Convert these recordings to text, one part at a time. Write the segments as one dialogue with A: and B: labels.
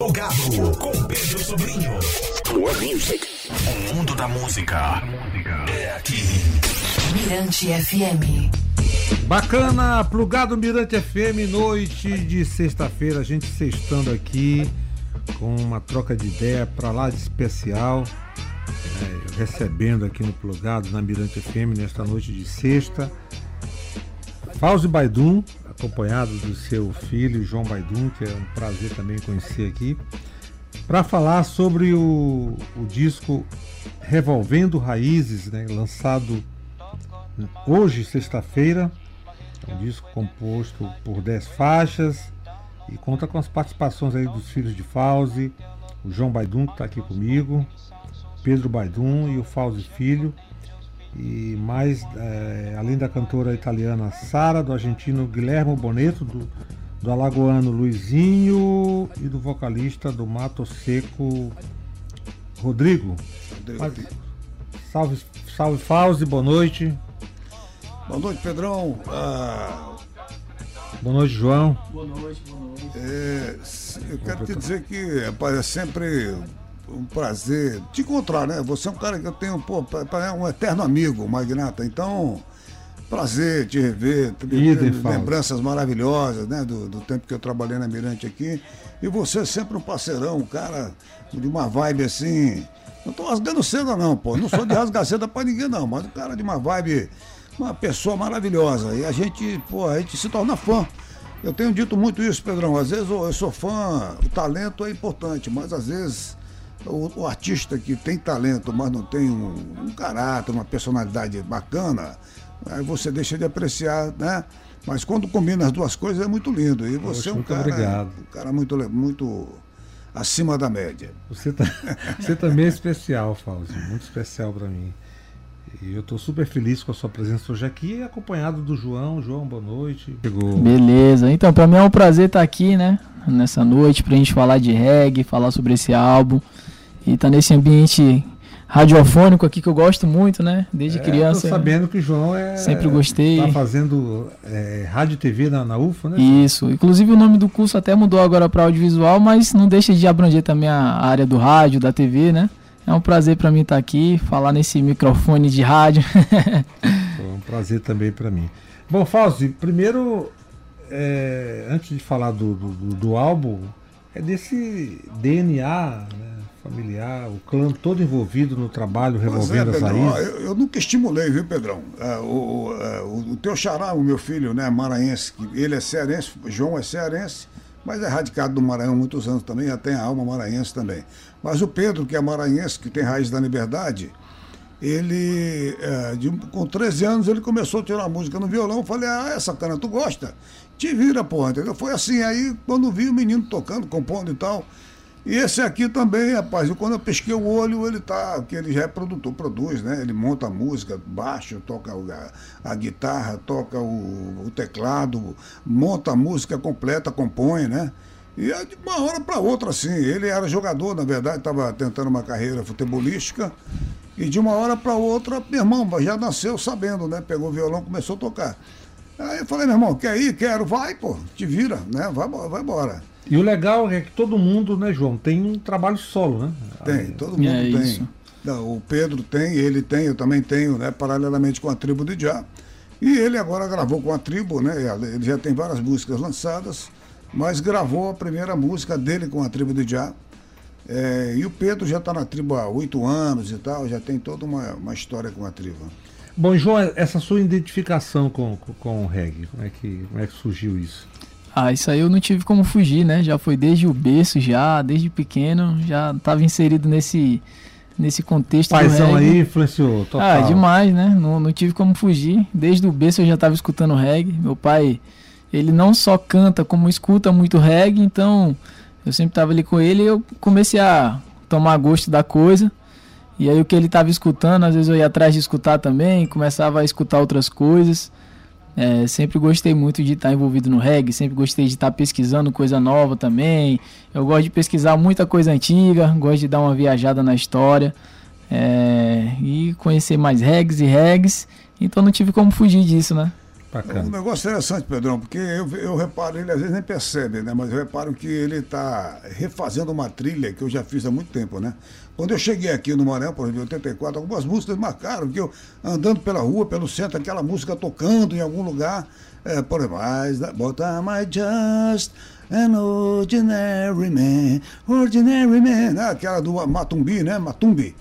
A: Plugado com Pedro Sobrinho. More music. O mundo da música é aqui.
B: Mirante FM.
C: Bacana, plugado Mirante FM, noite de sexta-feira, a gente sextando aqui com uma troca de ideia para lá de especial, é, recebendo aqui no plugado na Mirante FM nesta noite de sexta. Fauzi Baidum, acompanhado do seu filho João Baidum, que é um prazer também conhecer aqui, para falar sobre o, o disco Revolvendo Raízes, né, lançado hoje, sexta-feira. É um disco composto por 10 faixas e conta com as participações aí dos filhos de Fauzi, o João Baidum, que está aqui comigo, Pedro Baidum e o Fauzi Filho e mais é, além da cantora italiana Sara, do argentino Guilherme Boneto, do, do alagoano Luizinho e do vocalista do Mato Seco Rodrigo.
D: Rodrigo.
C: Mas, salve, salve Fauzi, boa noite.
D: Boa noite, Pedrão. Ah,
C: Boa noite, João.
E: Boa noite, boa noite.
D: é, eu quero te dizer que, rapaz, é sempre um prazer te encontrar, né? Você é um cara que eu tenho, pô, é um eterno amigo, Magnata. Então, prazer te rever,
C: Idem,
D: lembranças maravilhosas, né? Do, do tempo que eu trabalhei na Mirante aqui. E você é sempre um parceirão, um cara de uma vibe assim. Não tô rasgando seda, não, pô. Não sou de rasgar seda pra ninguém, não. Mas um cara de uma vibe, uma pessoa maravilhosa. E a gente, pô, a gente se torna fã. Eu tenho dito muito isso, Pedrão. Às vezes eu sou fã, o talento é importante, mas às vezes o, o artista que tem talento, mas não tem um, um caráter, uma personalidade bacana, aí você deixa de apreciar, né? Mas quando combina as duas coisas é muito lindo. E você
C: Poxa,
D: é um
C: muito
D: cara,
C: obrigado.
D: um cara muito, muito acima da média.
C: Você, tá- você também é especial, Fauzi, muito especial para mim. E eu estou super feliz com a sua presença hoje aqui, acompanhado do João. João, boa noite. Chegou.
E: Beleza, então pra mim é um prazer estar aqui, né? Nessa noite pra gente falar de reggae, falar sobre esse álbum. E tá nesse ambiente radiofônico aqui que eu gosto muito, né? Desde
C: É,
E: criança.
C: Tô sabendo que o João é.
E: Sempre gostei.
C: Tá fazendo é, rádio e TV na, na UFA, né?
E: Isso. Inclusive o nome do curso até mudou agora para audiovisual, mas não deixa de abranger também a área do rádio, da TV, né? É um prazer para mim estar aqui, falar nesse microfone de rádio.
C: Foi um prazer também para mim. Bom, Fauzi, primeiro, é, antes de falar do, do- do álbum, é desse DNA né, familiar, o clã todo envolvido no trabalho,
D: Pois é,
C: revolvendo as
D: ó,
C: raízes.
D: eu, eu nunca estimulei, viu, Pedrão? É, o, o, é, o- teu xará, o meu filho, né, maranhense, ele é cearense, João é cearense, mas é radicado no Maranhão há muitos anos também, já tem a alma maranhense também. Mas o Pedro, que é maranhense, que tem raiz da liberdade, ele, é, de- com 13 anos, ele começou a tirar música no violão. Falei, ah, essa cana, tu gosta? Te vira, porra, entendeu? Foi assim, aí quando vi o menino tocando, compondo e tal. E esse aqui também, rapaz, quando eu pesquei o olho, ele tá, que ele já é produtor, produz, né? Ele monta a música, baixo, toca a, a guitarra, toca o, o teclado, monta a música completa, compõe, né? E é de uma hora para outra, assim. Ele era jogador, na verdade, estava tentando uma carreira futebolística. E de uma hora para outra, meu irmão já nasceu sabendo, né? Pegou o violão, começou a tocar. Aí eu falei, meu irmão, quer ir? Quero, vai, pô, te vira, né? Vai, vai embora.
C: E o legal é que todo mundo, né, João, tem um trabalho solo, né?
D: Tem, todo mundo
E: É
D: tem.
E: isso.
D: Não, o Pedro tem, ele tem, eu também tenho, né? Paralelamente com a tribo de Já. E ele agora gravou com a tribo, né? Ele já tem várias músicas lançadas, mas gravou a primeira música dele com a tribo de Já. É, e o Pedro já está na tribo há oito anos e tal, já tem toda uma, uma história com a tribo.
C: Bom, João, essa sua identificação com, com, com o reggae, como é, que, como é que surgiu isso?
E: Ah, isso aí eu não tive como fugir, né? Já foi desde o berço, já, desde pequeno, já estava inserido nesse, nesse contexto
C: Paizão aí influenciou total.
E: Ah, demais, né? Não, não tive como fugir. Desde o berço eu já estava escutando reggae. Meu pai, ele não só canta, como escuta muito reggae, então eu sempre estava ali com ele e eu comecei a tomar gosto da coisa. E aí o que ele estava escutando, às vezes eu ia atrás de escutar também, começava a escutar outras coisas. É, sempre gostei muito de estar envolvido no reggae, sempre gostei de estar pesquisando coisa nova também. Eu gosto de pesquisar muita coisa antiga, gosto de dar uma viajada na história é, e conhecer mais regs e regs. Então não tive como fugir disso, né?
C: Bacana.
D: Um negócio interessante, Pedrão, porque eu, eu reparo, ele às vezes nem percebe, né? Mas eu reparo que ele está refazendo uma trilha que eu já fiz há muito tempo, né? Quando eu cheguei aqui no Maranhão, por exemplo, em 84, algumas músicas marcaram, porque eu andando pela rua, pelo centro, aquela música tocando em algum lugar, é, por mais, but am I just an ordinary man, ordinary man, né? aquela do Matumbi, né? Matumbi.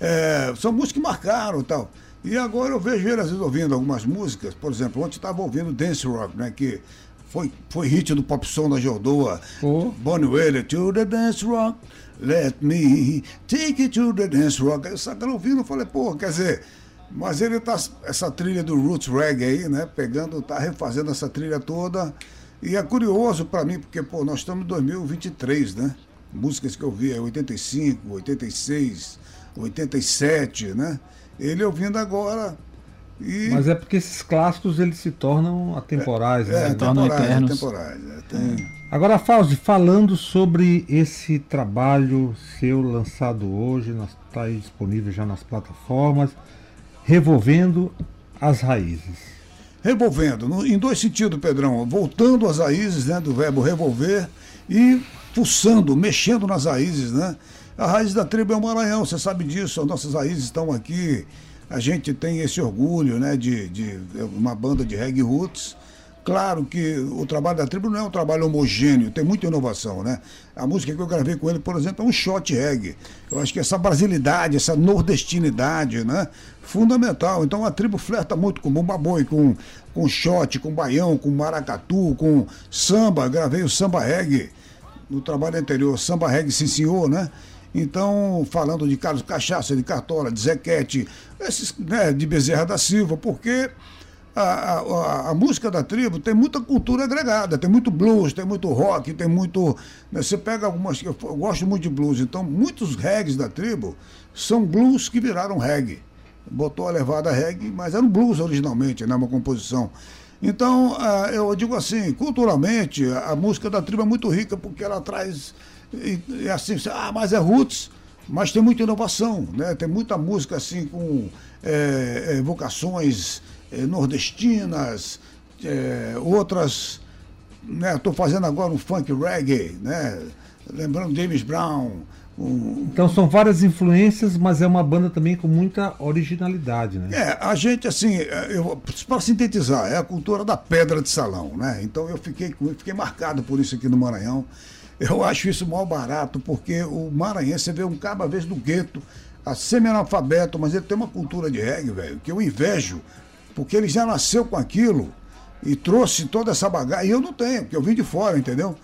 D: É, são músicas que marcaram e tal. E agora eu vejo ele às vezes ouvindo algumas músicas, por exemplo, ontem estava ouvindo Dance Rock, né? Que foi, foi hit do pop som da Jordoa.
C: Oh.
D: Bonnie Wailer, to the dance rock, let me take you to the dance rock. Aí eu sacando ouvindo, falei, pô, quer dizer, mas ele tá, essa trilha do Roots Reggae aí, né? Pegando, tá refazendo essa trilha toda. E é curioso para mim, porque, pô, nós estamos em 2023, né? Músicas que eu vi é 85, 86, 87, né? Ele ouvindo agora. E
C: Mas é porque esses clássicos eles se tornam atemporais,
D: é,
C: né?
E: tornam
D: temporais,
E: eternos.
D: temporais. é, tem-
C: Agora, Fauzi, falando sobre esse trabalho seu lançado hoje, está aí disponível já nas plataformas, Revolvendo as Raízes.
D: Revolvendo, no- em dois sentidos, Pedrão. Voltando às raízes né, do verbo revolver e pulsando, mexendo nas raízes, né? A raiz da tribo é o Maranhão, você sabe disso, as nossas raízes estão aqui. A gente tem esse orgulho né, de, de uma banda de reggae roots. Claro que o trabalho da tribo não é um trabalho homogêneo, tem muita inovação, né? A música que eu gravei com ele, por exemplo, é um shot reggae. Eu acho que essa brasilidade, essa nordestinidade, né? Fundamental. Então a tribo flerta muito com bumba boi, com, com shot, com baião, com maracatu, com samba. Gravei o samba reggae no trabalho anterior, samba reggae sim senhor, né? Então, falando de Carlos Cachaça, de Cartola, de Zequete, esses, né, de Bezerra da Silva, porque a, a- a- música da tribo tem muita cultura agregada, tem muito blues, tem muito rock, tem muito. né, você pega algumas. Eu, eu gosto muito de blues, então muitos reggaes da tribo são blues que viraram reggae. Botou a levada reggae, mas era um blues originalmente, né, uma composição. Então, ah, eu digo assim, culturalmente, a música da tribo é muito rica porque ela traz. E, assim, ah, mas é roots, mas tem muita inovação, né? Tem muita música assim com é, é, vocações é, nordestinas, é, outras. Estou fazendo agora um funk reggae, né? Lembrando James Brown. Um,
C: Então são várias influências, mas é uma banda também com muita originalidade, né?
D: É, a gente, assim, para sintetizar, é a cultura da pedra de salão, né? Então eu fiquei, com- fiquei marcado por isso aqui no Maranhão. Eu acho isso mal barato, porque o maranhense, você vê um cara, às vezes, do gueto, a semi-analfabeto, mas ele tem uma cultura de reggae, velho, que eu invejo, porque ele já nasceu com aquilo e trouxe toda essa bagagem, e eu não tenho, porque eu vim de fora, entendeu?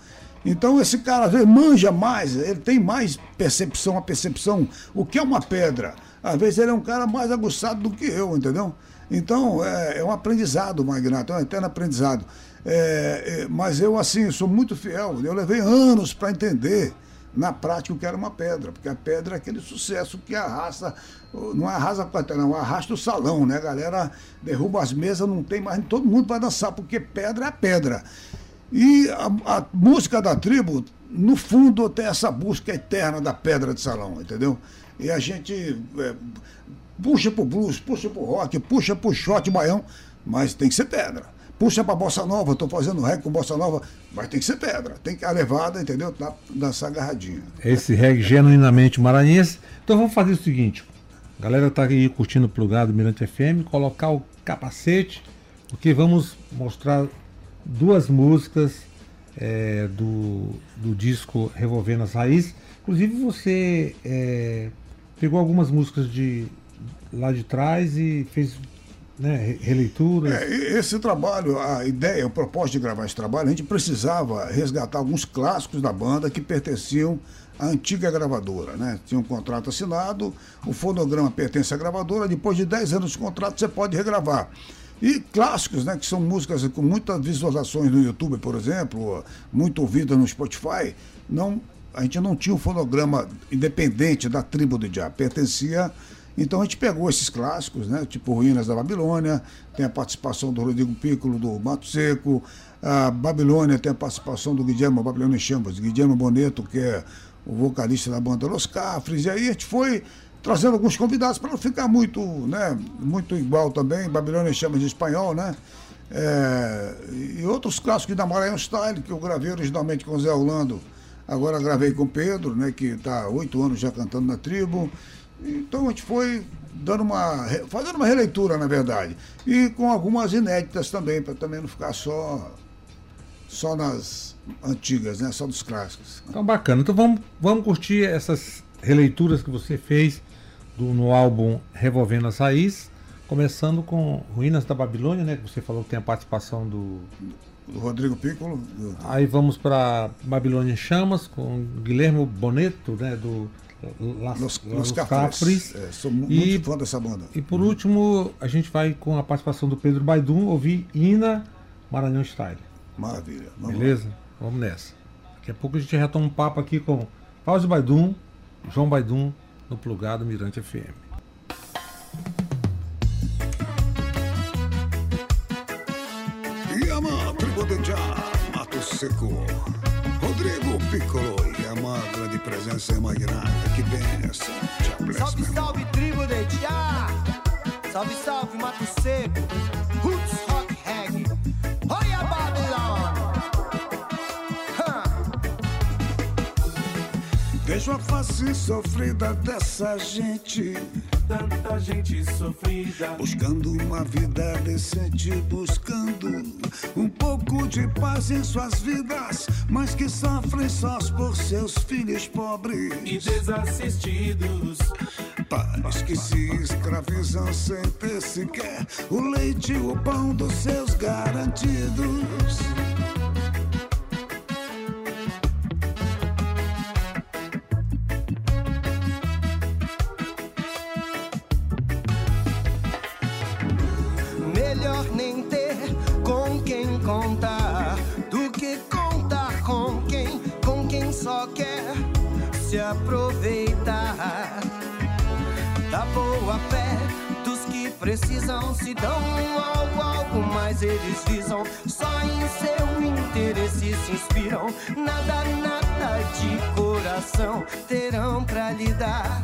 D: Então esse cara às vezes manja mais, ele tem mais percepção, a percepção, o que é uma pedra. Às vezes ele é um cara mais aguçado do que eu, entendeu? Então é, é um aprendizado, Magnato, é um eterno aprendizado. É, é, mas eu, assim, sou muito fiel, eu levei anos para entender na prática o que era uma pedra, porque a pedra é aquele sucesso que arrasta, não arrasa a plateia, não, arrasta o salão, né? A galera derruba as mesas, não tem mais, todo mundo vai dançar, porque pedra é pedra. E a, a música da tribo, no fundo, tem essa busca eterna da pedra de salão, entendeu? E a gente é, puxa pro blues, puxa pro rock, puxa pro shot baião, mas tem que ser pedra. Puxa pra bossa nova, tô fazendo reggae com bossa nova, mas tem que ser pedra. Tem que a levada, entendeu? Tá, dançar agarradinha.
C: Esse reggae genuinamente maranhense. Então vamos fazer o seguinte: a galera tá aí curtindo o plugado Mirante FM, colocar o capacete, porque vamos mostrar duas músicas é, do, do disco Revolvendo as Raízes. Inclusive você é, pegou algumas músicas de lá de trás e fez né, re- releituras.
D: É, esse trabalho, a ideia, o propósito de gravar esse trabalho, a gente precisava resgatar alguns clássicos da banda que pertenciam à antiga gravadora, né? Tinha um contrato assinado, o fonograma pertence à gravadora, depois de 10 anos de contrato você pode regravar. E clássicos, né, que são músicas com muitas visualizações no YouTube, por exemplo, muito ouvidas no Spotify, não, a gente não tinha um fonograma independente da tribo do Diabo, pertencia então a gente pegou esses clássicos, né? Tipo Ruínas da Babilônia, tem a participação do Rodrigo Piccolo, do Mato Seco, a Babilônia tem a participação do Guilherme Babilônia Chambas, Guilherme Boneto, que é o vocalista da banda Los Cafres, e aí a gente foi trazendo alguns convidados para não ficar muito, né, muito igual também, Babilônia Chamas de espanhol, né?
F: É, e outros clássicos da Maranhão Style, que eu gravei originalmente com o Zé Orlando, agora gravei com o Pedro, né, que está há oito anos já cantando na tribo. Então a gente foi dando uma. fazendo uma releitura, na verdade. E com algumas inéditas também, para também não ficar só só nas antigas, né? Só dos clássicos.
C: Então bacana. Então vamos, vamos curtir essas releituras que você fez do, no álbum Revolvendo as Raiz, começando com Ruínas da Babilônia, né? Que você falou que tem a participação do.
F: Do Rodrigo Piccolo.
C: Aí vamos para Babilônia em Chamas, com Guilherme Boneto, né? Do
F: Las, Los, Los Capris. É, sou muito e, fã dessa banda.
C: E por último, a gente vai com a participação do Pedro Baidum ouvir Ina Maranhão Style.
F: Maravilha.
C: Vamos Beleza? Lá. Vamos nessa. Daqui a pouco a gente retoma um papo aqui com Fausto Baidum, João Baidum, no Plugado Mirante FM.
D: Yama, tribo de Mato Seco. Rodrigo Piccolo a uma grande presença imaginada. Que benção.
G: Salve, salve, tribo de já. Salve, salve, Mato Seco. Roots Rock Reggae. Olha Babylon.
D: Vejo a face sofrida dessa gente
H: tanta gente sofrida.
D: Buscando uma vida decente, buscando um pouco de paz em suas vidas, mas que sofrem sós por seus filhos pobres
H: e desassistidos.
D: Pais que se escravizam sem ter sequer o leite e o pão dos seus garantidos.
G: Se aproveitar. Da boa fé dos que precisam se dão algo, algo mais eles visam só em seu interesse se inspiram. Nada, nada de coração terão pra lhe dar.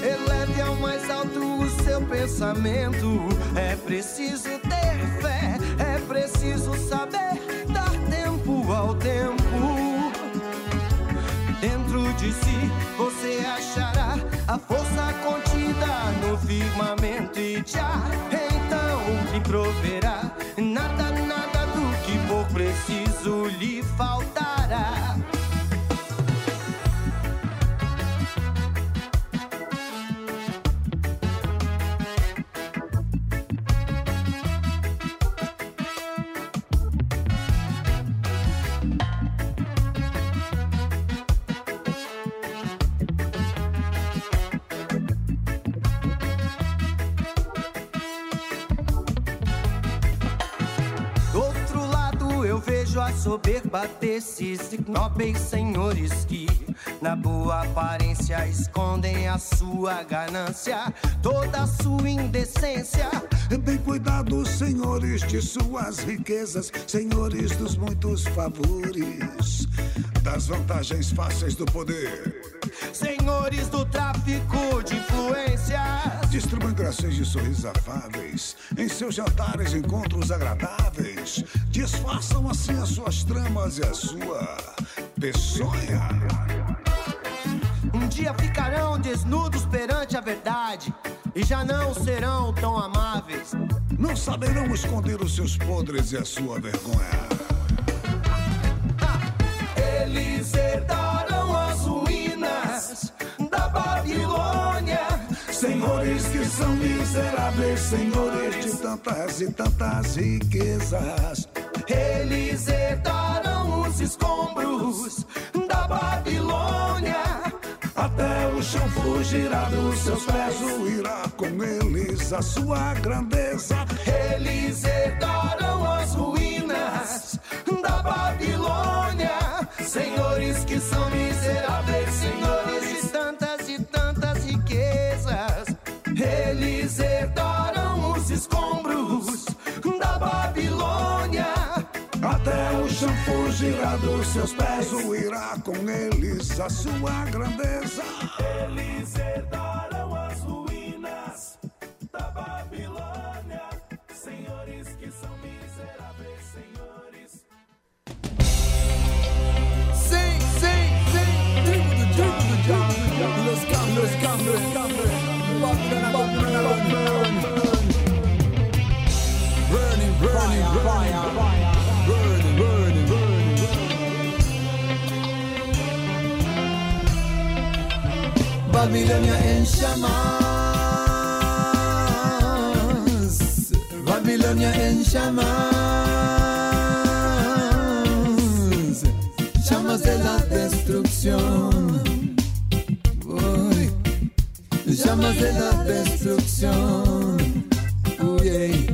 G: Eleve ao mais alto o seu pensamento. É preciso ter fé, é preciso saber dar tempo ao tempo de si, você achará a força contida no firmamento e já então lhe proverá. Nada, nada do que for preciso lhe soberba desses nobres senhores que, na boa aparência, escondem a sua ganância, toda a sua indecência.
D: Bem cuidado, senhores de suas riquezas, senhores dos muitos favores, das vantagens fáceis do poder.
G: Senhores do tráfico de influências,
D: distribuem graças de sorrisos afáveis, em seus jantares encontros agradáveis, disfarçam assim as suas tramas e a sua peçonha.
G: Um dia ficarão desnudos perante a verdade e já não serão tão amáveis.
D: Não saberão esconder os seus podres e a sua vergonha.
G: Eles da Babilônia.
D: Senhores que são miseráveis, senhores de tantas e tantas riquezas.
G: Eles herdarão os escombros da Babilônia.
D: Até o chão fugirá dos seus pés, irá com eles a sua grandeza.
G: Eles herdarão as ruínas da Babilônia. Senhores que são miseráveis,
D: Deixam fugirá dos seus pés, o irá com eles a sua grandeza.
H: Eles herdarão as ruínas da Babilônia, senhores
A: que são miseráveis, senhores. Sim, sim, sim, tribo do diabo, diabo, diabo, los Babilônia, Babilônia, Babilônia. Babilonia en llamas. Babilonia en llamas. Llamas de la destrucción. Uy. Llamas de la destrucción. Uy,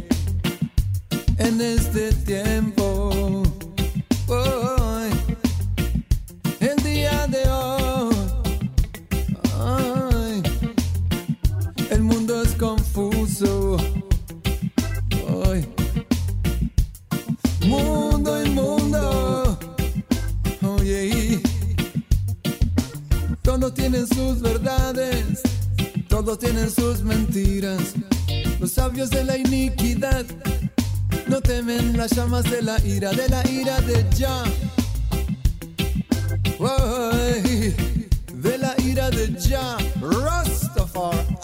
A: todos tienen sus verdades, todos tienen sus mentiras. Los sabios de la iniquidad no temen las llamas de la ira, de la ira de Jah. Ay, de la ira de Jah Rastafari.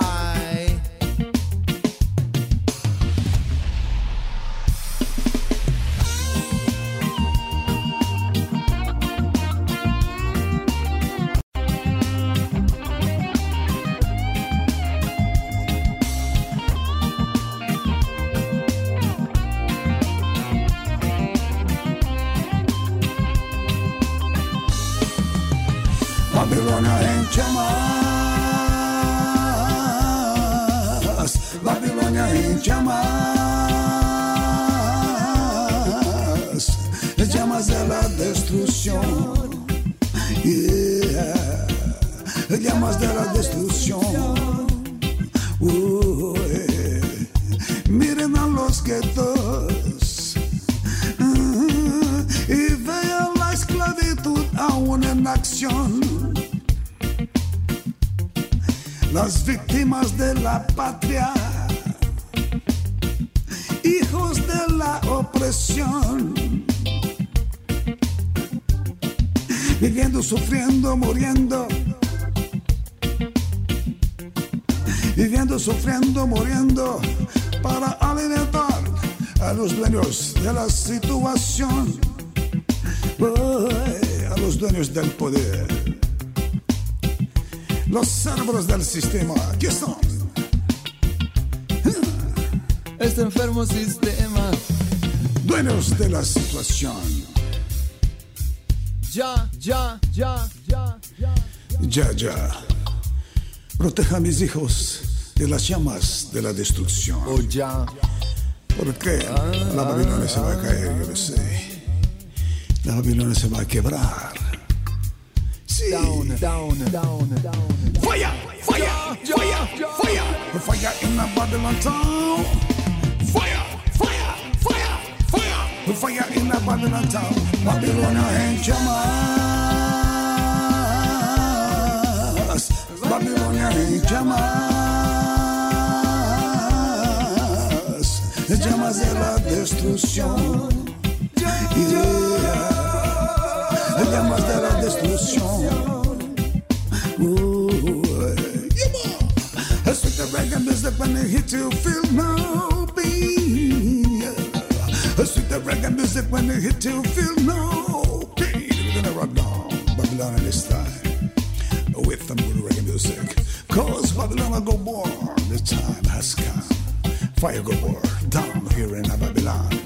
D: De la patria, hijos de la opresión, viviendo, sufriendo, muriendo. Viviendo, sufriendo, muriendo para alimentar a los dueños de la situación, a los dueños del poder, los cerebros del sistema, ¿qué son?
A: Este enfermo sistema.
D: Dueños de la situación,
A: Ya, ya, ya, ya, ya.
D: ya, ya. Proteja a mis hijos de las llamas de la destrucción.
A: Oh, ya.
D: Porque la Babilonia se va a caer, yo lo sé. La Babilonia se va a quebrar.
A: Down, down, down, down.
D: Fire, fire, fire, fire. Fire in the Babylon town. Fire, fire, fire, fire. Fire in the Babylon town. Babilonia en llamas. Babilonia en llamas. Llamas de la destrucción. Yeah. De la destrucción. Ooh, the reggae music when it hit you, feel no pain. I sweet the reggae music when it hit you, feel no pain. We're gonna rock down Babylon this time with some good reggae music. Cause Babylon go born, the time has come. Fire go born down here in Babylon.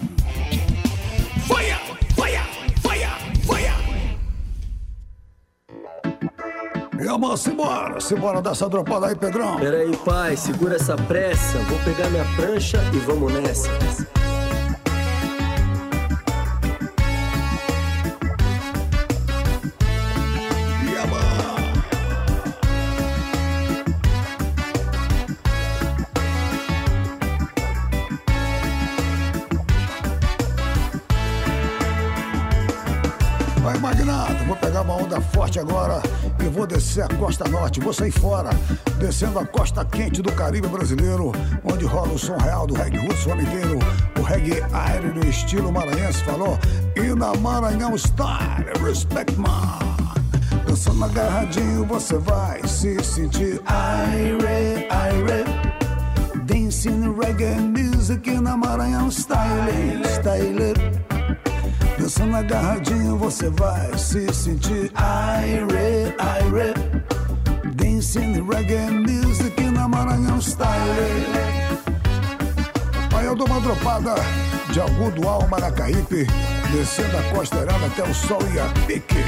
D: Amor, simbora, simbora dessa dropada aí, Pedrão.
I: Peraí, pai, segura essa pressa. Vou pegar minha prancha e vamos nessa.
D: Costa norte, vou sair fora, descendo a costa quente do Caribe brasileiro, onde rola o som real do reggae russo inteiro, o reggae aéreo no estilo maranhense, falou? E na Maranhão Style, respect man. Dançando agarradinho, você vai se sentir aire, aire. Dancing reggae music na Maranhão Style, style. Dançando agarradinho, você vai se sentir aire, aire.
A: Dancing reggae music na Maranhão Style.
D: Aí eu dou uma dropada de algum dual Maracaípe, descendo a costa errada até o sol e a pique.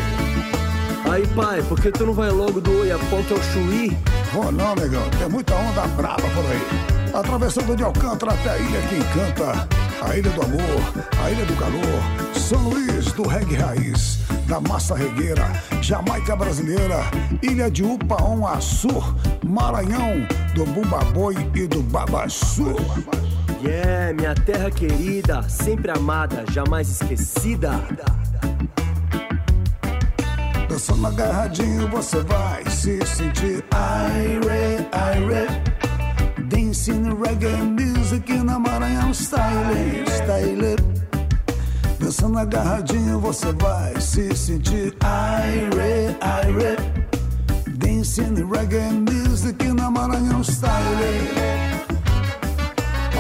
I: Aí, pai, por que tu não vai logo do Oiapoque ao Chuí?
D: Vou não, negão, tem muita onda brava por aí. Atravessando de Alcântara até a ilha que encanta, a ilha do amor, a ilha do calor, São Luís do reggae raiz, da massa regueira, Jamaica brasileira, ilha de Upaon Açu, Maranhão, do Bumbaboi e do Babaçu.
I: Yeah, minha terra querida, sempre amada, jamais esquecida.
D: Dançando agarradinho você vai se sentir
A: Aire, aire. Dancing reggae music na Maranhão Style. Style. Dançando agarradinho você vai se sentir Aire, aire. Dancing reggae music na Maranhão Style.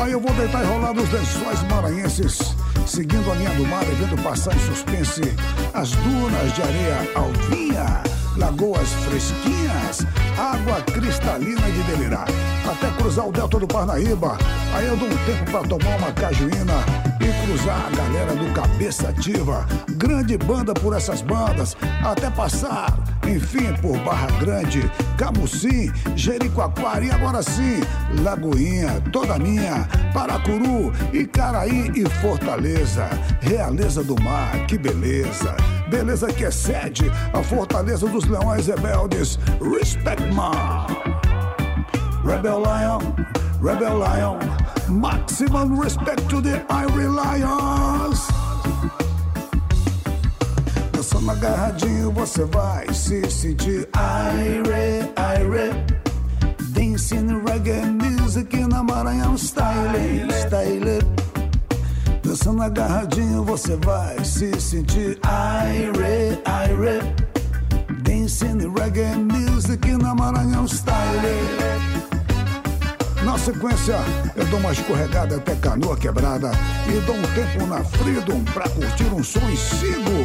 D: Aí eu vou deitar e rolar nos lençóis maranhenses, seguindo a linha do mar e vendo passar em suspense as dunas de areia alvinha, lagoas fresquinhas, água cristalina de delirar, até cruzar o delta do Parnaíba. Aí eu dou um tempo pra tomar uma cajuína e cruzar a galera do Cabeça Ativa, grande banda por essas bandas, até passar, enfim, por Barra Grande, Camusim, Jericoacoara e agora sim, Lagoinha, toda minha, Paracuru, Icaraí e Fortaleza, Realeza do Mar, que beleza. Beleza que excede a fortaleza dos leões rebeldes. Respect man. Rebel Lion, Rebel Lion, maximum respect to the Irie Lions. Dançando agarradinho você vai se sentir
A: Aire, aire. Dancing reggae music na Maranhão Style. Style. Dançando agarradinho você vai se sentir Aire, aire. Dancing reggae music na Maranhão Style.
D: Na sequência, eu dou uma escorregada até canoa quebrada e dou um tempo na Freedom pra curtir um som e sigo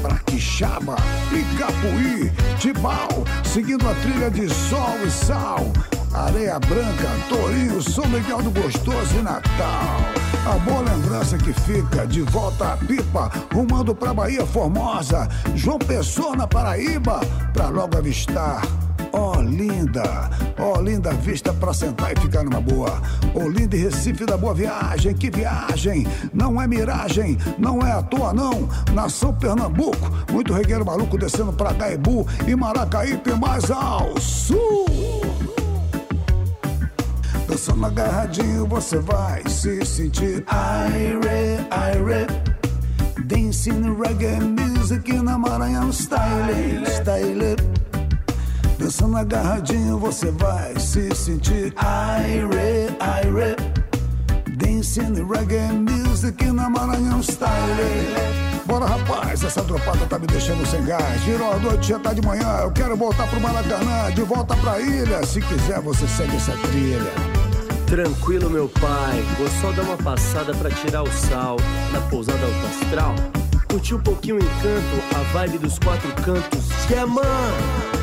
D: pra Quixaba, Icapuí, Tibau, seguindo a trilha de sol e sal. Areia Branca, Torinho, São Miguel do Gostoso e Natal. A boa lembrança que fica de volta à pipa, rumando pra Bahia Formosa, João Pessoa na Paraíba, pra logo avistar Olinda, Olinda vista pra sentar e ficar numa boa. Olinda e Recife da boa viagem, que viagem! Não é miragem, não é à toa não. Nação Pernambuco, muito regueiro maluco descendo pra Gaibu e Maracaípe mais ao sul. Dançando agarradinho você vai se sentir
A: Aire, aire. Dancing reggae music na Maranhão Style. Style. Dançando agarradinho você vai se sentir Aire, aire. Dancing reggae music na Maranhão Style.
D: Bora rapaz, essa dropada tá me deixando sem gás. Virou a noite, já tá de manhã. Eu quero voltar pro Maracanã, de volta pra ilha. Se quiser, você segue essa trilha.
I: Tranquilo, meu pai. Vou só dar uma passada pra tirar o sal na pousada alto astral. Curtir um pouquinho o encanto, a vibe dos quatro cantos. Yeah, man!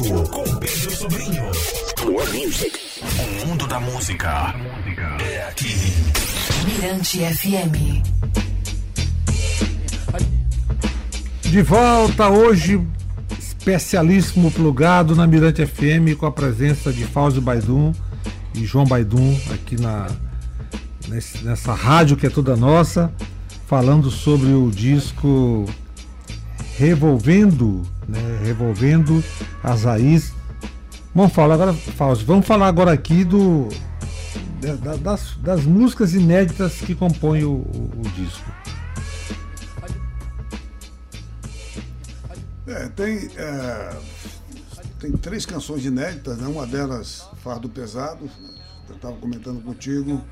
J: Plugado com Pedro Sobrinho. Plug Music. O mundo da música é aqui.
B: Mirante FM.
C: De volta hoje, especialíssimo plugado na Mirante FM com a presença de Fausto Baidum e João Baidum aqui na, nessa rádio que é toda nossa, falando sobre o disco Revolvendo, né, Revolvendo as Raízes. Vamos falar agora, Fausto, vamos falar agora aqui do da- da- das, das músicas inéditas que compõem o- o- o disco.
D: É, tem, é, tem três canções inéditas, né? Uma delas, Fardo Pesado, eu estava comentando contigo.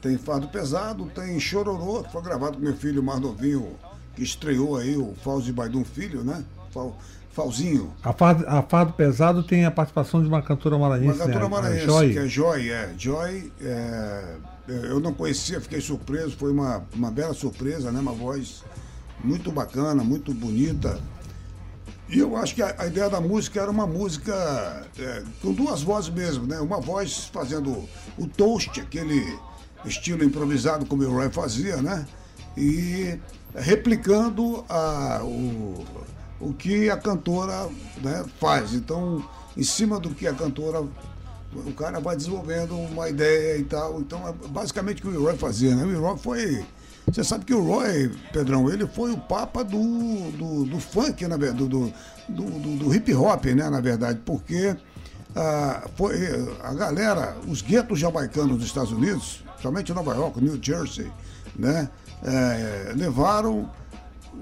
D: Tem Fardo Pesado, tem Chororô, que foi gravado com meu filho mais novinho, que estreou aí, o de Baidum Filho, né? Fal, Falzinho.
C: A fardo, a fardo pesado tem a participação de uma cantora
D: Uma
C: maranhense.
D: cantora
C: né?
D: Maranhense,
C: Joy.
D: que é Joy, é. Joy, é, eu não conhecia, fiquei surpreso, foi uma, uma bela surpresa, né? Uma voz muito bacana, muito bonita. E eu acho que a, a ideia da música era uma música é, com duas vozes mesmo, né? Uma voz fazendo o toast, aquele estilo improvisado como o Roy fazia, né? E replicando a, o, o que a cantora né, faz. Então, em cima do que a cantora o cara vai desenvolvendo uma ideia e tal. Então, é basicamente o que o Roy fazia, né? O Roy foi. Você sabe que o Roy, Pedrão, ele foi o papa do, do, do funk, na verdade, do, do, do, do hip hop, né, na verdade, porque ah, foi a galera, os guetos jamaicanos dos Estados Unidos, principalmente Nova York, New Jersey, né, eh, levaram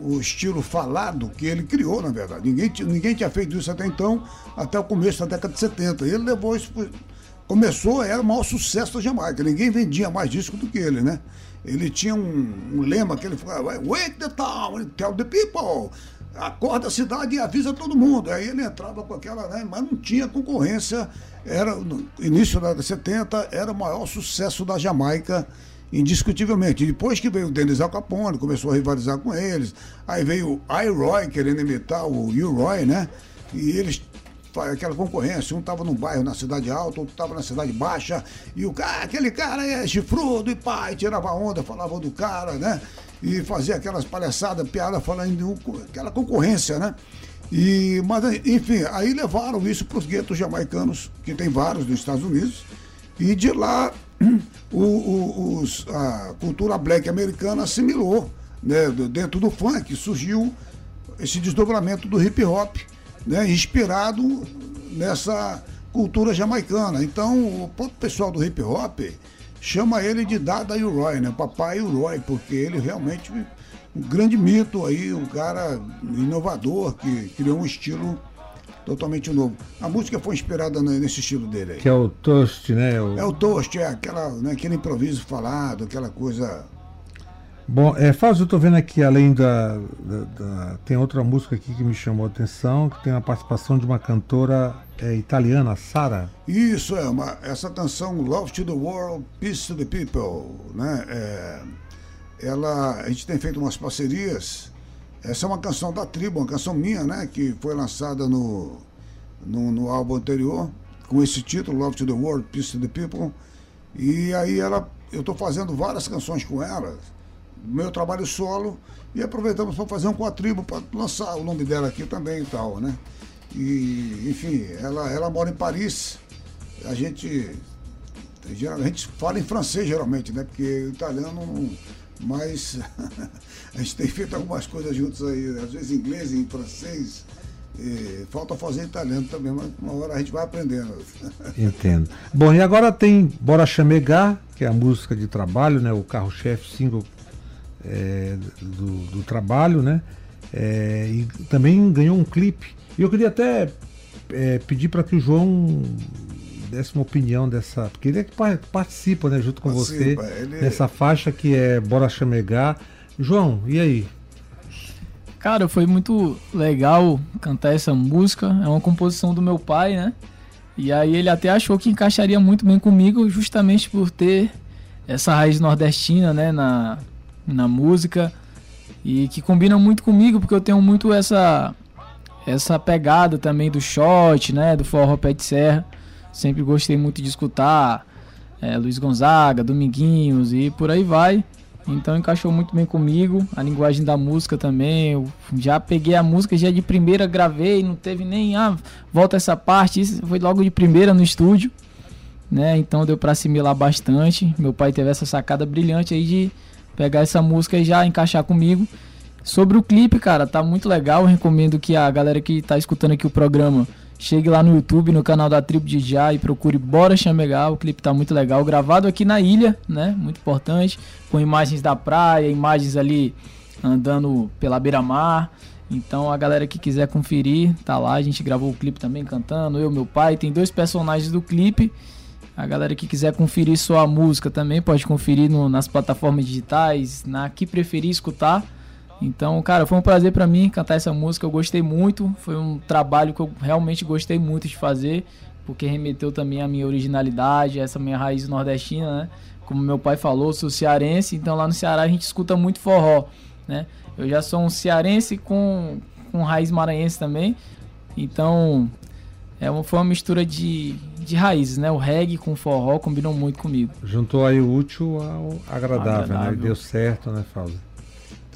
D: o estilo falado que ele criou, na verdade. Ninguém, ninguém tinha feito isso até então, até o começo da década de 70. E ele levou isso. Começou, era o maior sucesso da Jamaica. Ninguém vendia mais disco do que ele, né? Ele tinha um, um lema que ele falava: Wake the town tell the people. Acorda a cidade e avisa todo mundo. Aí ele entrava com aquela, né? Mas não tinha concorrência. Era, no início da década de 70, era o maior sucesso da Jamaica indiscutivelmente. Depois que veio o Dennis Al Capone, começou a rivalizar com eles. Aí veio o I-Roy querendo imitar o U-Roy, né? E eles aquela concorrência, um estava num bairro na cidade alta, outro estava na cidade baixa, e o cara, aquele cara é chifrudo e pai, tirava onda, falava do cara, né? E fazia aquelas palhaçadas, piada falando aquela concorrência, né? E, mas, enfim, aí levaram isso para os guetos jamaicanos, que tem vários nos Estados Unidos, e de lá o, o- os- a cultura black americana assimilou, né? Dentro do funk surgiu esse desdobramento do hip hop, né? Inspirado nessa cultura jamaicana. Então, o próprio pessoal do hip hop chama ele de Dada Roy, né? Papai Roy, porque ele realmente um grande mito aí, um cara inovador que criou um estilo totalmente novo. A música foi inspirada ne- nesse estilo dele aí.
C: Que é o Toast, né? O-
D: É o toast, é aquela, né, aquele improviso falado, aquela coisa.
C: Bom, é, Fábio, eu tô vendo aqui, além da, da- da- Tem outra música aqui que me chamou a atenção, que tem a participação de uma cantora é, italiana, Sara.
D: Isso é uma, essa canção Love to the World, Peace to the People, né? É, ela, a gente tem feito umas parcerias. Essa é uma canção da tribo, uma canção minha, né? Que foi lançada no, no, no álbum anterior, com esse título, Love to the World, Peace to the People. E aí ela, eu estou fazendo várias canções com ela, meu trabalho solo, e aproveitamos para fazer um com a tribo, para lançar o nome dela aqui também e tal, né? E, enfim, ela, ela mora em Paris. A gente, a gente fala em francês, geralmente, né? Porque o italiano não. Mas a gente tem feito algumas coisas juntos aí, às vezes em inglês, em francês. Falta fazer italiano também, mas uma hora a gente vai aprendendo.
C: Entendo. Bom, e agora tem Bora Chamegar, que é a música de trabalho, né? O carro-chefe single é, do, do trabalho, né? É, e também ganhou um clipe. E eu queria até é, pedir para que o João desse uma opinião dessa. Porque ele é que par- participa, né, junto com
D: Participa,
C: você,
D: ele-
C: dessa faixa que é Bora Chamegar. João, e aí?
E: Cara, foi muito legal cantar essa música. É uma composição do meu pai, né? E aí ele até achou que encaixaria muito bem comigo, justamente por ter essa raiz nordestina, né, na, na música. E que combina muito comigo, porque eu tenho muito essa essa pegada também do shot, né, do forró pé de serra. Sempre gostei muito de escutar é, Luiz Gonzaga, Dominguinhos e por aí vai. Então encaixou muito bem comigo, a linguagem da música também. Eu já peguei a música, já de primeira gravei, não teve nem, ah, volta essa parte, isso foi logo de primeira no estúdio, né? Então deu para assimilar bastante. Meu pai teve essa sacada brilhante aí de pegar essa música e já encaixar comigo. Sobre o clipe, cara, tá muito legal. Eu recomendo que a galera que tá escutando aqui o programa chegue lá no YouTube, no canal da Tribo de Já e procure Bora Chamegar. O clipe tá muito legal. Gravado aqui na ilha, né? Muito importante. Com imagens da praia, imagens ali andando pela beira-mar. Então a galera que quiser conferir, tá lá. A gente gravou o clipe também cantando. Eu, meu pai. Tem dois personagens do clipe. A galera que quiser conferir só a música também pode conferir no- nas plataformas digitais, na que preferir escutar. Então, cara, foi um prazer pra mim cantar essa música. Eu gostei muito. Foi um trabalho que eu realmente gostei muito de fazer, porque remeteu também à minha originalidade, essa minha raiz nordestina, né? Como meu pai falou, sou cearense, então lá no Ceará a gente escuta muito forró, né? Eu já sou um cearense com, com raiz maranhense também. Então, é uma, foi uma mistura de, de raízes, né? O reggae com o forró combinou muito comigo.
C: Juntou aí o útil ao agradável,
E: Agradável.
C: né? E deu certo, né, Fausto?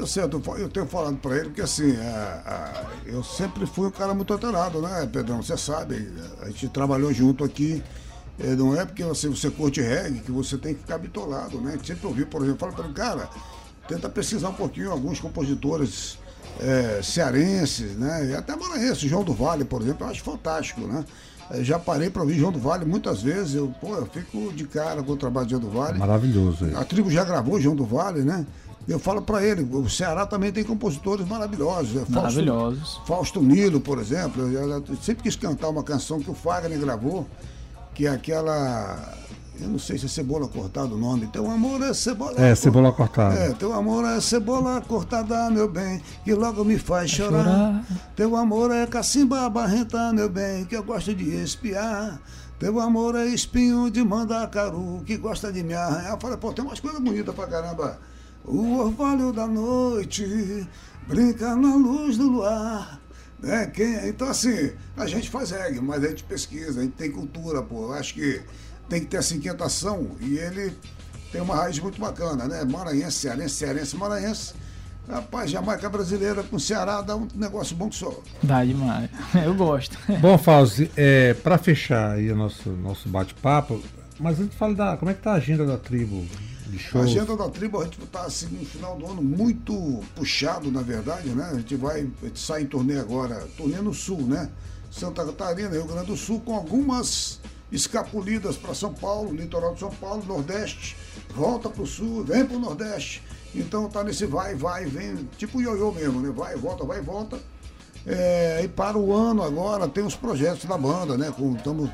D: Tá certo, eu fa- eu tenho falado pra ele que assim, é, é, eu sempre fui um cara muito alterado, né, Pedrão? Você sabe, a gente trabalhou junto aqui. é, não é porque você, você curte reggae que você tem que ficar bitolado, né? A gente sempre ouviu, por exemplo, fala para ele, cara, tenta pesquisar um pouquinho alguns compositores é, cearenses, né? E até maranhenses, João do Vale, por exemplo, eu acho fantástico, né? É, Já parei para ouvir João do Vale muitas vezes, eu, pô, eu fico de cara com o trabalho de João do Vale.
C: Maravilhoso. ele.
D: A tribo já gravou João do Vale, né? Eu falo pra ele, o Ceará também tem compositores maravilhosos. né? Fausto-
E: Maravilhosos.
D: Fausto Nilo, por exemplo. Eu, eu- eu sempre quis cantar uma canção que o Fagner gravou, que é aquela. Eu não sei se é cebola cortada o nome. Teu amor é cebola
C: É, cebola cortada.
D: É, teu amor é cebola cortada, meu bem, que logo me faz chorar.
E: chorar.
D: Teu amor é cacimba barrenta, meu bem, que eu gosto de espiar. Teu amor é espinho de mandacaru, que gosta de me arranhar. Eu falei, pô, tem umas coisas bonitas pra caramba. O orvalho da noite brinca na luz do luar. Né? Quem, então, assim, a gente faz reggae, mas a gente pesquisa, a gente tem cultura, pô. Eu acho que tem que ter essa inquietação e ele tem uma raiz muito bacana, né? Maranhense, cearense, cearense, maranhense. Rapaz, Jamaica brasileira com Ceará dá um negócio bom que só.
E: Dá demais. Eu gosto.
C: Bom, Fausto, é, para fechar aí o nosso, nosso bate-papo, mas antes fala da. Como é que tá a agenda da tribo de
D: A
C: shows?
D: agenda da tribo, a gente está assim, no final do ano muito puxado, na verdade, né? A gente vai, a gente sai em turnê agora, turnê no sul, né? Santa Catarina, Rio Grande do Sul, com algumas escapulidas para São Paulo, litoral de São Paulo, Nordeste, volta para o sul, vem para o Nordeste. Então tá nesse vai, vai, vem, tipo ioiô mesmo, né? Vai, volta, vai, volta. É, e para o ano agora tem os projetos da banda, né? Estamos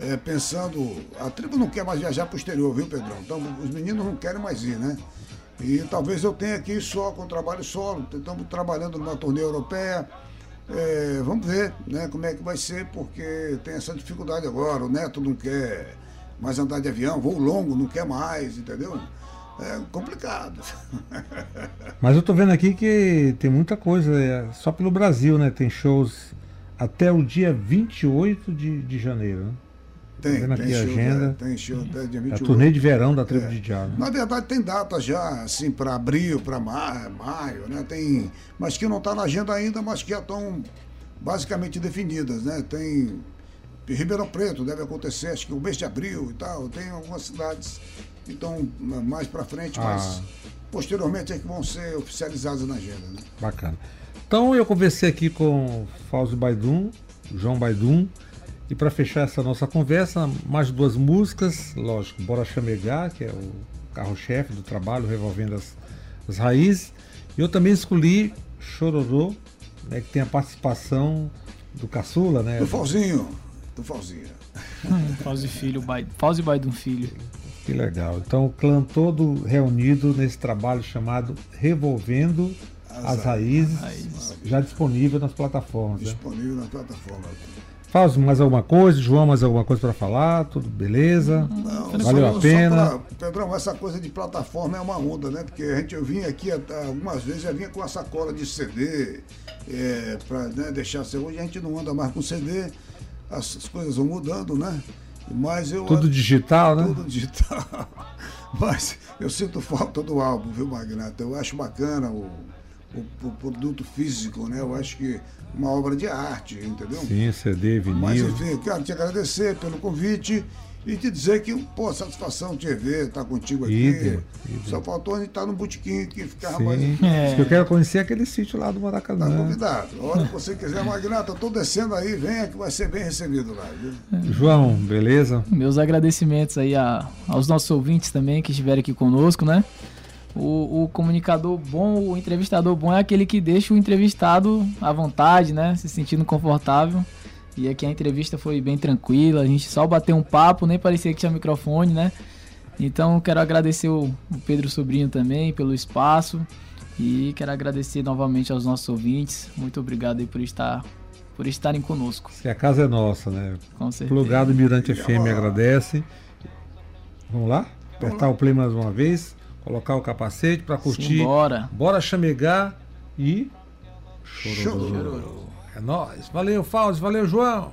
D: é, pensando. A tribo não quer mais viajar para o exterior, viu, Pedrão? Então os meninos não querem mais ir, né? E talvez eu tenha aqui só com trabalho solo. Estamos trabalhando numa turnê europeia. É, vamos ver né, como é que vai ser, porque tem essa dificuldade agora. O Neto não quer mais andar de avião, voo longo, não quer mais, entendeu? É complicado.
C: Mas eu tô vendo aqui que tem muita coisa, é, só pelo Brasil, né? Tem shows até o dia 28 de, de janeiro, né?
D: Tem,
C: vendo
D: tem
C: aqui
D: show,
C: agenda.
D: né? tem show até dia
C: É a
D: 28.
C: turnê de verão da tribo
D: É.
C: de Diabo. né?
D: Na verdade, tem data já, assim, para abril, para maio, maio, né? Tem, mas que não está na agenda ainda, mas que já estão basicamente definidas, né? Tem Ribeirão Preto, deve acontecer, acho que o mês de abril e tal. Tem algumas cidades que estão mais para frente,
C: Ah.
D: mas posteriormente é que vão ser oficializadas na agenda, né?
C: Bacana. Então eu conversei aqui com o Fausto Baidum, João Baidum, e para fechar essa nossa conversa, mais duas músicas, lógico, Bora Chamegar, que é o carro-chefe do trabalho, revolvendo as, as raízes, e eu também escolhi Chororô, né, que tem a participação do Caçula, né?
D: Do Falzinho, do Falzinho.
E: Fauzi Filho, Bai- Fauzi Baidum Filho.
C: Que legal. Então o clã todo reunido nesse trabalho chamado Revolvendo as, Raízes,
E: Raízes.
C: já disponível nas plataformas. Né?
D: Disponível na
C: Fausto, mais alguma coisa? João, mais alguma coisa para falar? Tudo beleza?
D: Não,
C: Valeu
D: só-
C: a pena?
D: pra- Pedrão, essa coisa de plataforma é uma onda, né? Porque a gente, eu vim aqui algumas vezes, já vinha com a sacola de CD, é, para deixar ser. Hoje a gente não anda mais com CD, as, as coisas vão mudando, né? Mas eu.
C: Tudo digital, né?
D: Tudo digital. Mas eu sinto falta do álbum, viu, Magnata? Eu acho bacana o, o, o produto físico, né? Eu acho que uma obra de arte, entendeu?
C: Sim, CD,
D: Mas
C: vinil.
D: enfim, quero te agradecer pelo convite e te dizer que, pô, satisfação te ver, estar contigo aqui.
C: Idem, idem.
D: Só faltou a gente estar no botequim que ficava
C: Sim.
D: mais.
E: É.
C: Eu quero conhecer aquele sítio lá do
D: Tá
C: Maracanã.
D: convidado. A hora que você quiser, Magnata, eu tô descendo aí, venha que vai ser bem recebido lá, viu?
C: João, beleza?
E: Meus agradecimentos aí a- aos nossos ouvintes também que estiveram aqui conosco, né? O, o comunicador bom, o entrevistador bom é aquele que deixa o entrevistado à vontade, né? Se sentindo confortável. E aqui a entrevista foi bem tranquila, a gente só bateu um papo, nem parecia que tinha microfone, né? Então quero agradecer o, o Pedro Sobrinho também pelo espaço. E quero agradecer novamente aos nossos ouvintes. Muito obrigado aí por estar por estarem conosco.
C: Se a casa é nossa, né?
E: Com certeza.
C: Plugado Mirante FM agradece. Vamos lá? Apertar o play mais uma vez, colocar o capacete para curtir.
E: Simbora.
C: Bora chamegar e. Chororô. É nóis. Valeu, Fausto. Valeu, João.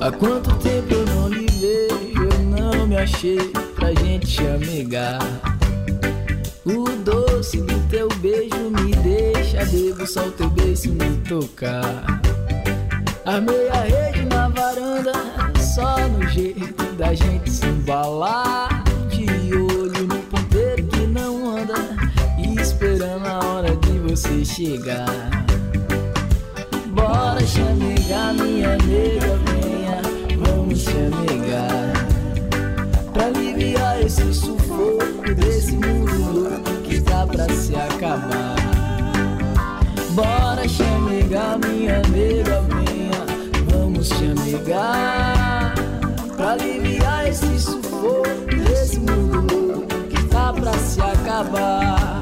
E: Há quanto tempo eu não lhe vejo, eu não me achei pra gente chamegar. O bebo, só o teu beijo me tocar. Armei a rede na varanda, só no jeito da gente se embalar. De olho no ponteiro que não anda, e esperando a hora de você chegar. Bora chamegar, minha nega, venha, vamos chamegar. Pra aliviar esse sufoco desse mundo louco que tá pra se acabar. Chamegar, minha nega, vamos chamegar. Pra aliviar esse sufoco desse mundo que tá pra se acabar.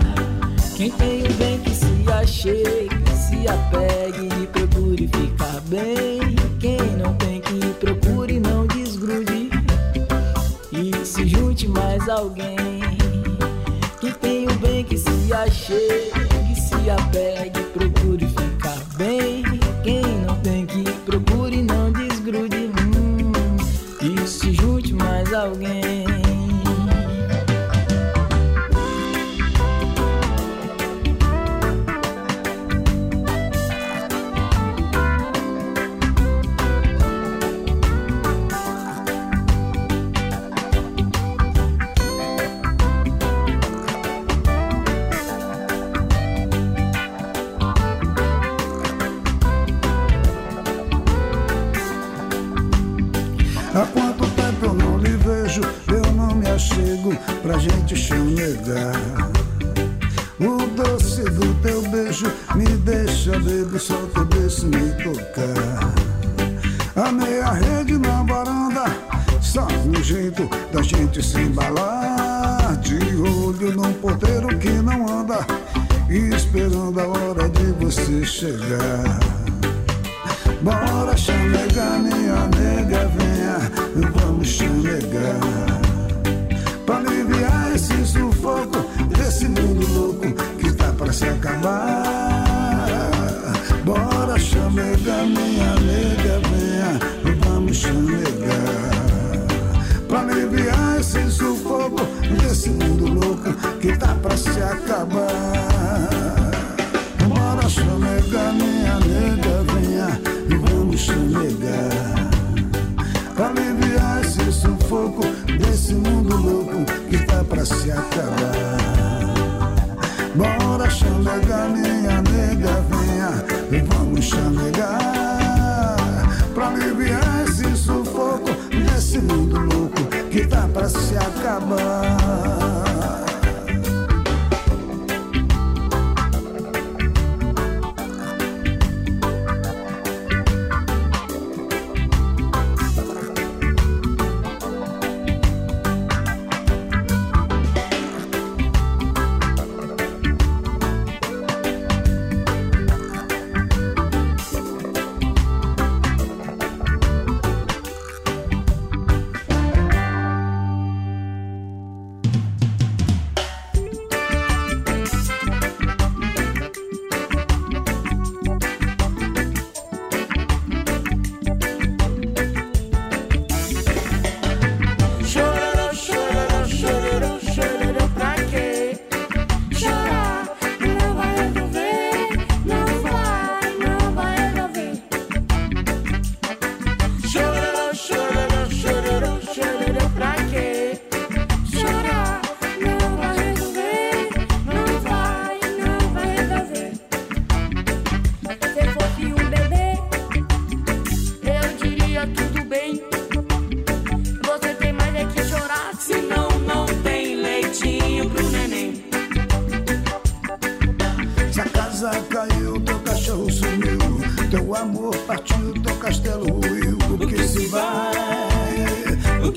E: Quem tem o bem que se achegue, se apegue e procure ficar bem. Quem não tem que procure, não desgrude e se junte mais alguém. Quem tem o bem que se achegue, se apegue,
A: vamos chamegar. Pra aliviar esse sufoco desse mundo louco que tá pra se acabar.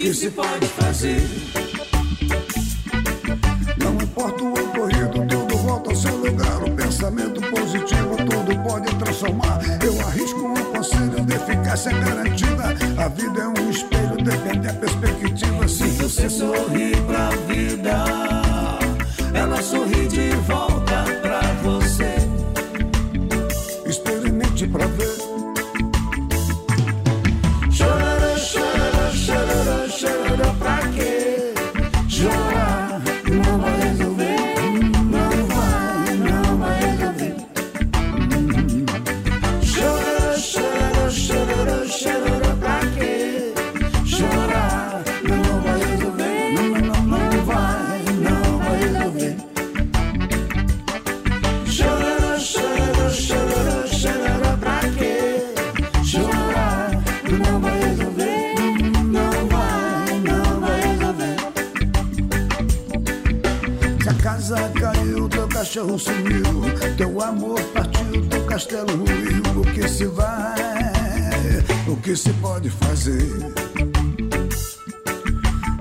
A: Que se
D: pode fazer? Não importa o ocorrido, tudo volta ao seu lugar. O pensamento positivo tudo pode transformar. Eu arrisco um conselho de eficácia garantida. A vida é um espelho, depende da perspectiva. Se você sorrir pra vida, casa caiu, teu cachorro sumiu, teu amor partiu, teu castelo ruiu. O que se vai, o que se pode fazer?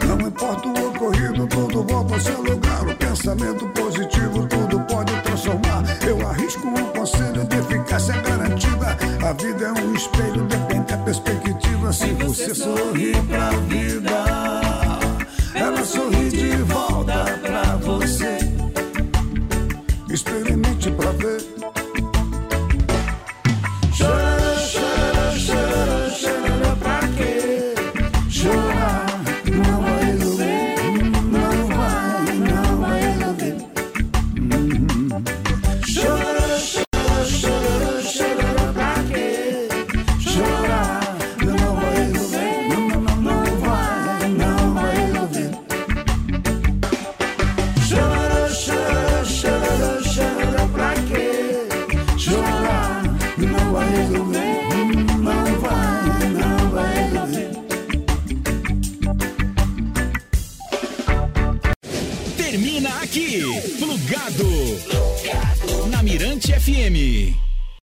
D: Não importa o ocorrido, tudo volta ao seu lugar. O pensamento positivo tudo pode transformar. Eu arrisco um conselho de eficácia garantida. A vida é um espelho, depende da perspectiva. Se você sorrir pra vida, ela sorri Experimente pra ver.